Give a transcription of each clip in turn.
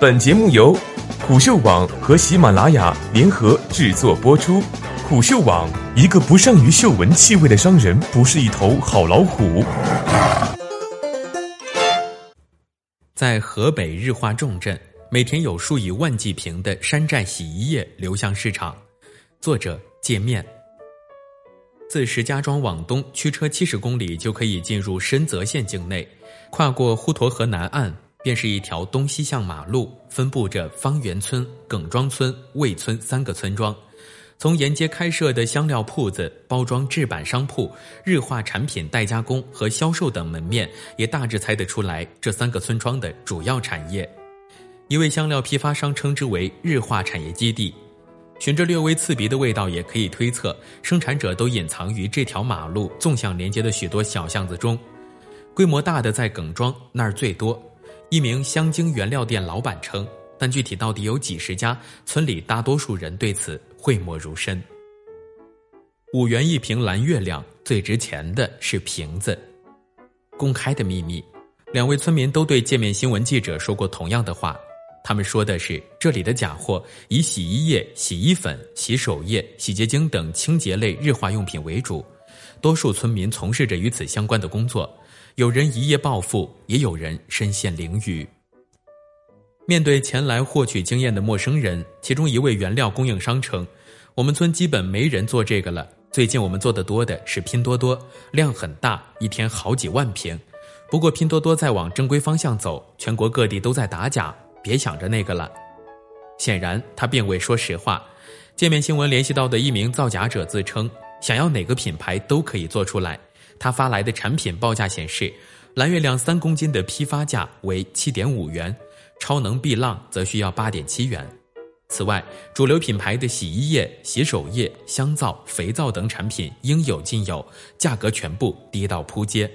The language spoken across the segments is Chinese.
本节目由虎嗅网和喜马拉雅联合制作播出。虎嗅网：一个不善于嗅闻气味的商人，不是一头好老虎。在河北日化重镇，每天有数以万计瓶的山寨洗衣液流向市场。作者：界面。自石家庄往东驱车七十公里就可以进入深泽县境内，跨过滹沱河南岸。便是一条东西向马路，分布着方圆村、耿庄村、魏村三个村庄。从沿街开设的香料铺子、包装制版商铺、日化产品代加工和销售等门面，也大致猜得出来这三个村庄的主要产业。一位香料批发商称之为“日化产业基地”。循着略微刺鼻的味道，也可以推测，生产者都隐藏于这条马路纵向连接的许多小巷子中。规模大的在耿庄那儿最多。一名香精原料店老板称，但具体到底有几十家，村里大多数人对此讳莫如深。五元一瓶蓝月亮，最值钱的是瓶子。公开的秘密，两位村民都对界面新闻记者说过同样的话。他们说的是，这里的假货以洗衣液、洗衣粉、洗手液、洗洁精等清洁类日化用品为主，多数村民从事着与此相关的工作。有人一夜暴富，也有人身陷囹圄。面对前来获取经验的陌生人，其中一位原料供应商称：“我们村基本没人做这个了。最近我们做的多的是拼多多，量很大，一天好几万瓶。不过拼多多在往正规方向走，全国各地都在打假，别想着那个了。”显然，他并未说实话。界面新闻联系到的一名造假者自称：“想要哪个品牌都可以做出来。”他发来的产品报价显示，蓝月亮三公斤的批发价为七点五元，超能碧浪则需要八点七元。此外，主流品牌的洗衣液、洗手液、香皂、肥皂等产品应有尽有，价格全部低到扑街。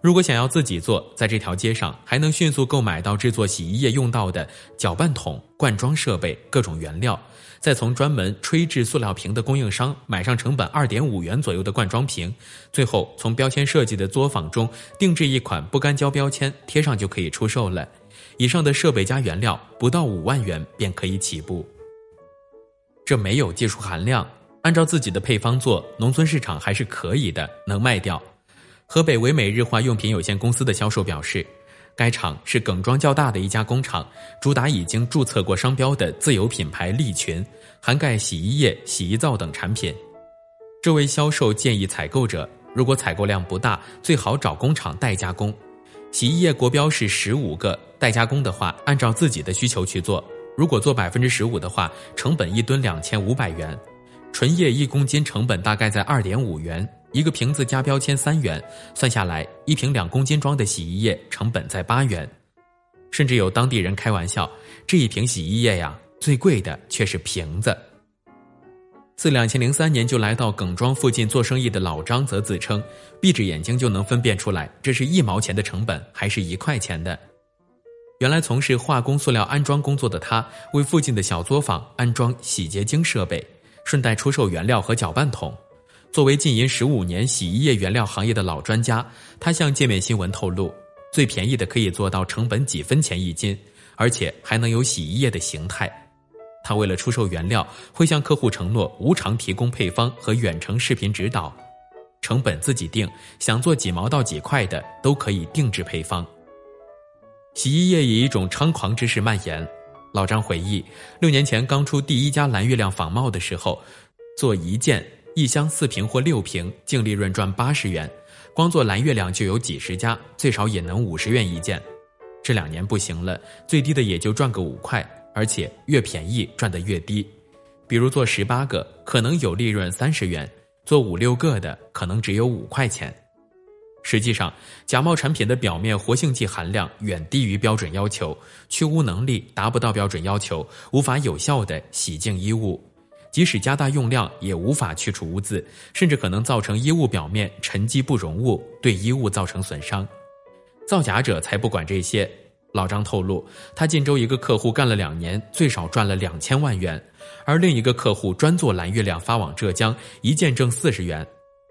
如果想要自己做，在这条街上还能迅速购买到制作洗衣液用到的搅拌桶、灌装设备、各种原料。再从专门吹制塑料瓶的供应商买上成本二点五元左右的罐装瓶，最后从标签设计的作坊中定制一款不干胶标签，贴上就可以出售了。以上的设备加原料不到五万元便可以起步。这没有技术含量，按照自己的配方做，农村市场还是可以的，能卖掉。河北唯美日化用品有限公司的销售表示。该厂是耿庄较大的一家工厂，主打已经注册过商标的自有品牌利群，涵盖洗衣液、洗衣皂等产品。这位销售建议采购者，如果采购量不大，最好找工厂代加工。洗衣液国标是十五个，代加工的话，按照自己的需求去做。如果做百分之十五的话，成本一吨两千五百元，纯液一公斤成本大概在二点五元。一个瓶子加标签三元，算下来一瓶两公斤装的洗衣液成本在八元，甚至有当地人开玩笑，这一瓶洗衣液呀，最贵的却是瓶子。自两千零三年就来到耿庄附近做生意的老张则自称，闭着眼睛就能分辨出来，这是一毛钱的成本还是一块钱的。原来从事化工塑料安装工作的他，为附近的小作坊安装洗洁精设备，顺带出售原料和搅拌桶。作为经营十五年洗衣液原料行业的老专家，他向界面新闻透露，最便宜的可以做到成本几分钱一斤，而且还能有洗衣液的形态。他为了出售原料，会向客户承诺无偿提供配方和远程视频指导，成本自己定，想做几毛到几块的都可以定制配方。洗衣液以一种猖狂之势蔓延。老张回忆，六年前刚出第一家蓝月亮仿冒的时候，做一件。一箱四瓶或六瓶，净利润赚八十元，光做蓝月亮就有几十家，最少也能五十元一件。这两年不行了，最低的也就赚个五块，而且越便宜赚得越低。比如做十八个，可能有利润三十元；做五六个的，可能只有五块钱。实际上，假冒产品的表面活性剂含量远低于标准要求，去污能力达不到标准要求，无法有效的洗净衣物。即使加大用量，也无法去除污渍，甚至可能造成衣物表面沉积不溶物，对衣物造成损伤。造假者才不管这些。老张透露，他晋州一个客户干了两年，最少赚了两千万元，而另一个客户专做蓝月亮发往浙江，一件挣四十元，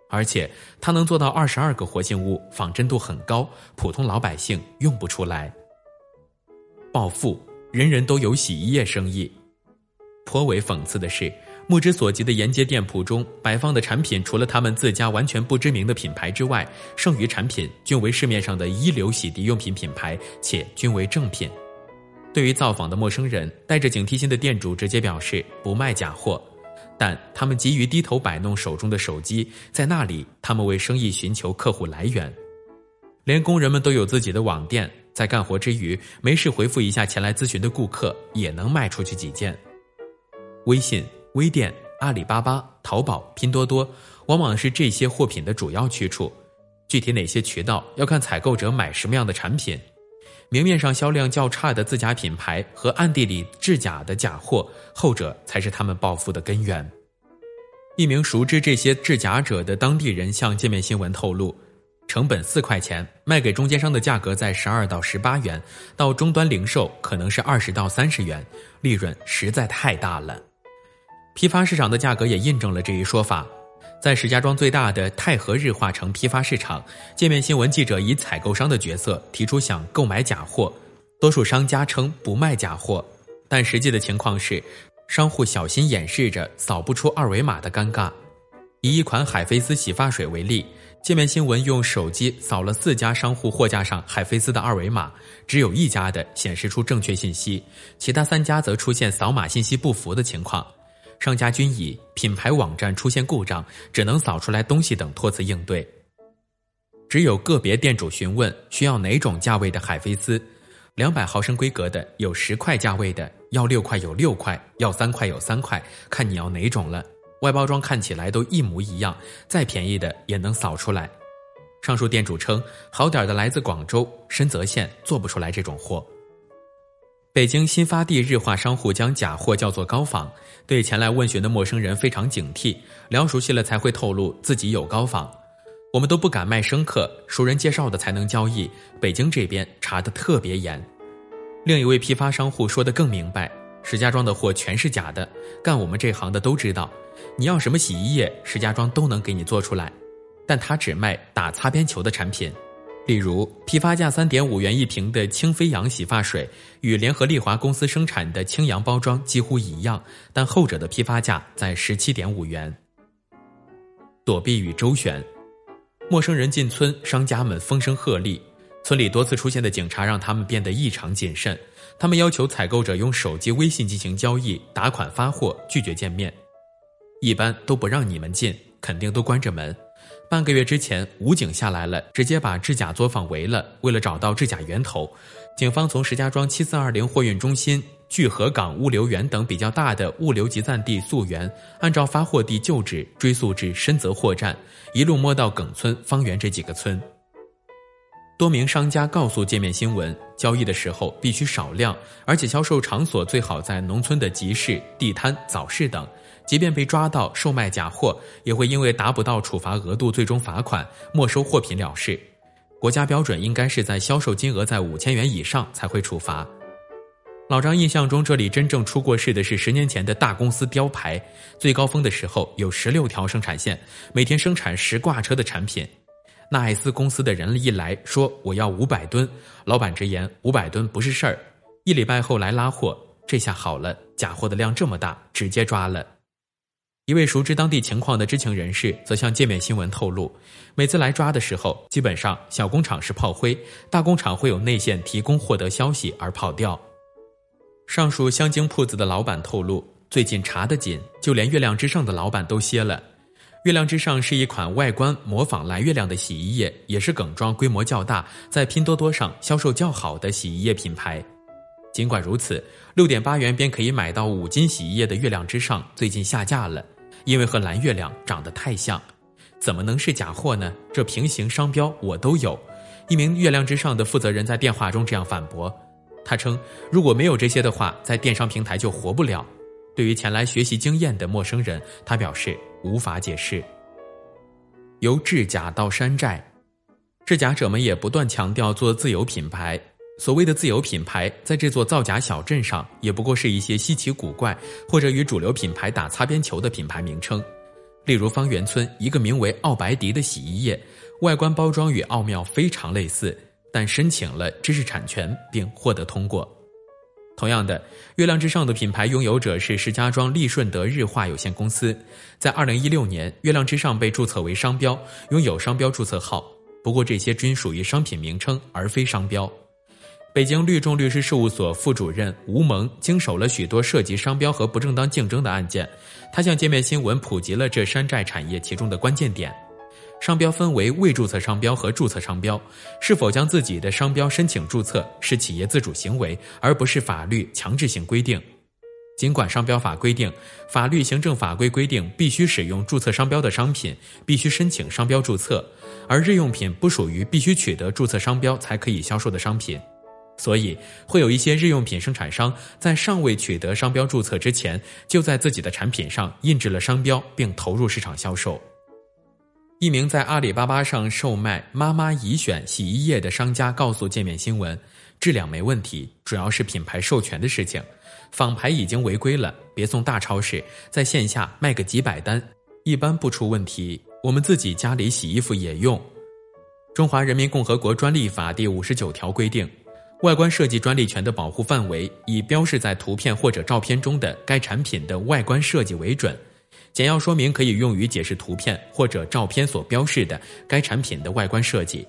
而且他能做到二十二个活性物，仿真度很高，普通老百姓用不出来。暴富。人人都有洗衣液生意。颇为讽刺的是，目之所及的沿街店铺中摆放的产品，除了他们自家完全不知名的品牌之外，剩余产品均为市面上的一流洗涤用品品牌，且均为正品。对于造访的陌生人，带着警惕心的店主直接表示不卖假货，但他们急于低头摆弄手中的手机，在那里他们为生意寻求客户来源。连工人们都有自己的网店，在干活之余没事回复一下前来咨询的顾客，也能卖出去几件。微信、微店、阿里巴巴、淘宝、拼多多，往往是这些货品的主要去处。具体哪些渠道，要看采购者买什么样的产品。明面上销量较差的自家品牌和暗地里制假的假货，后者才是他们暴富的根源。一名熟知这些制假者的当地人向界面新闻透露，成本四块钱，卖给中间商的价格在十二到十八元，到终端零售可能是二十到三十元，利润实在太大了。批发市场的价格也印证了这一说法，在石家庄最大的太和日化城批发市场，界面新闻记者以采购商的角色提出想购买假货，多数商家称不卖假货，但实际的情况是，商户小心掩饰着扫不出二维码的尴尬。以一款海飞丝洗发水为例，界面新闻用手机扫了四家商户货架上海飞丝的二维码，只有一家的显示出正确信息，其他三家则出现扫码信息不符的情况。商家均以品牌网站出现故障，只能扫出来东西等托词应对。只有个别店主询问需要哪种价位的海飞丝，两百毫升规格的有十块价位的，要六块有六块，要三块有三块，看你要哪种了。外包装看起来都一模一样，再便宜的也能扫出来。上述店主称，好点的来自广州、深泽县，做不出来这种货。北京新发地日化商户将假货叫做高仿，对前来问询的陌生人非常警惕，聊熟悉了才会透露自己有高仿。我们都不敢卖生客，熟人介绍的才能交易。北京这边查的特别严。另一位批发商户说的更明白：石家庄的货全是假的，干我们这行的都知道，你要什么洗衣液，石家庄都能给你做出来，但他只卖打擦边球的产品。例如，批发价三点五元一瓶的清飞扬洗发水，与联合利华公司生产的清扬包装几乎一样，但后者的批发价在十七点五元。躲避与周旋，陌生人进村，商家们风声鹤唳，村里多次出现的警察让他们变得异常谨慎。他们要求采购者用手机微信进行交易、打款发货，拒绝见面，一般都不让你们进，肯定都关着门。半个月之前，武警下来了，直接把制假作坊围了。为了找到制假源头，警方从石家庄七四二零货运中心、聚河港物流园等比较大的物流集散地溯源，按照发货地旧址追溯至深泽货站，一路摸到耿村、方圆这几个村。多名商家告诉界面新闻，交易的时候必须少量，而且销售场所最好在农村的集市、地摊、早市等。即便被抓到售卖假货，也会因为达不到处罚额度，最终罚款、没收货品了事。国家标准应该是在销售金额在五千元以上才会处罚。老张印象中，这里真正出过事的是十年前的大公司标牌，最高峰的时候有十六条生产线，每天生产十挂车的产品。纳爱斯公司的人一来说我要五百吨，老板直言五百吨不是事儿。一礼拜后来拉货，这下好了，假货的量这么大，直接抓了。一位熟知当地情况的知情人士则向界面新闻透露，每次来抓的时候，基本上小工厂是炮灰，大工厂会有内线提供获得消息而跑掉。上述香精铺子的老板透露，最近查得紧，就连月亮之上的老板都歇了。月亮之上是一款外观模仿蓝月亮的洗衣液，也是耿庄规模较大，在拼多多上销售较好的洗衣液品牌。尽管如此，六点八元便可以买到五斤洗衣液的月亮之上最近下架了。因为和蓝月亮长得太像，怎么能是假货呢？这平行商标我都有。一名月亮之上的负责人在电话中这样反驳。他称，如果没有这些的话，在电商平台就活不了。对于前来学习经验的陌生人，他表示无法解释。由制假到山寨，制假者们也不断强调做自有品牌。所谓的自有品牌，在这座造假小镇上，也不过是一些稀奇古怪或者与主流品牌打擦边球的品牌名称。例如，方圆村一个名为“奥白迪”的洗衣液，外观包装与奥妙非常类似，但申请了知识产权并获得通过。同样的，月亮之上的品牌拥有者是石家庄利顺德日化有限公司，在二零一六年，月亮之上被注册为商标，拥有商标注册号。不过这些均属于商品名称，而非商标。北京律众律师事务所副主任吴萌经手了许多涉及商标和不正当竞争的案件，他向界面新闻普及了这山寨产业其中的关键点。商标分为未注册商标和注册商标，是否将自己的商标申请注册是企业自主行为，而不是法律强制性规定。尽管商标法规定，法律、行政法规规定必须使用注册商标的商品必须申请商标注册，而日用品不属于必须取得注册商标才可以销售的商品，所以会有一些日用品生产商在尚未取得商标注册之前，就在自己的产品上印制了商标，并投入市场销售。一名在阿里巴巴上售卖“妈妈宜选”洗衣液的商家告诉界面新闻：“质量没问题，主要是品牌授权的事情。仿牌已经违规了，别送大超市，在线下卖个几百单，一般不出问题。我们自己家里洗衣服也用。”《中华人民共和国专利法》第五十九条规定，外观设计专利权的保护范围以标示在图片或者照片中的该产品的外观设计为准。简要说明可以用于解释图片或者照片所标示的该产品的外观设计。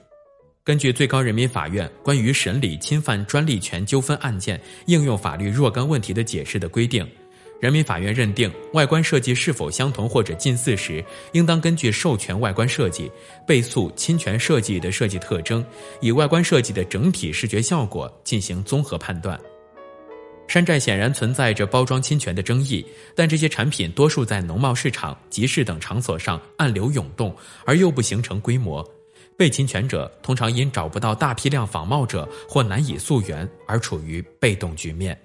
根据最高人民法院关于审理侵犯专利权纠纷案件应用法律若干问题的解释的规定，人民法院认定外观设计是否相同或者近似时，应当根据授权外观设计、被诉侵权设计的设计特征，以外观设计的整体视觉效果进行综合判断。山寨显然存在着包装侵权的争议，但这些产品多数在农贸市场、集市等场所上暗流涌动，而又不形成规模。被侵权者通常因找不到大批量仿冒者或难以溯源而处于被动局面。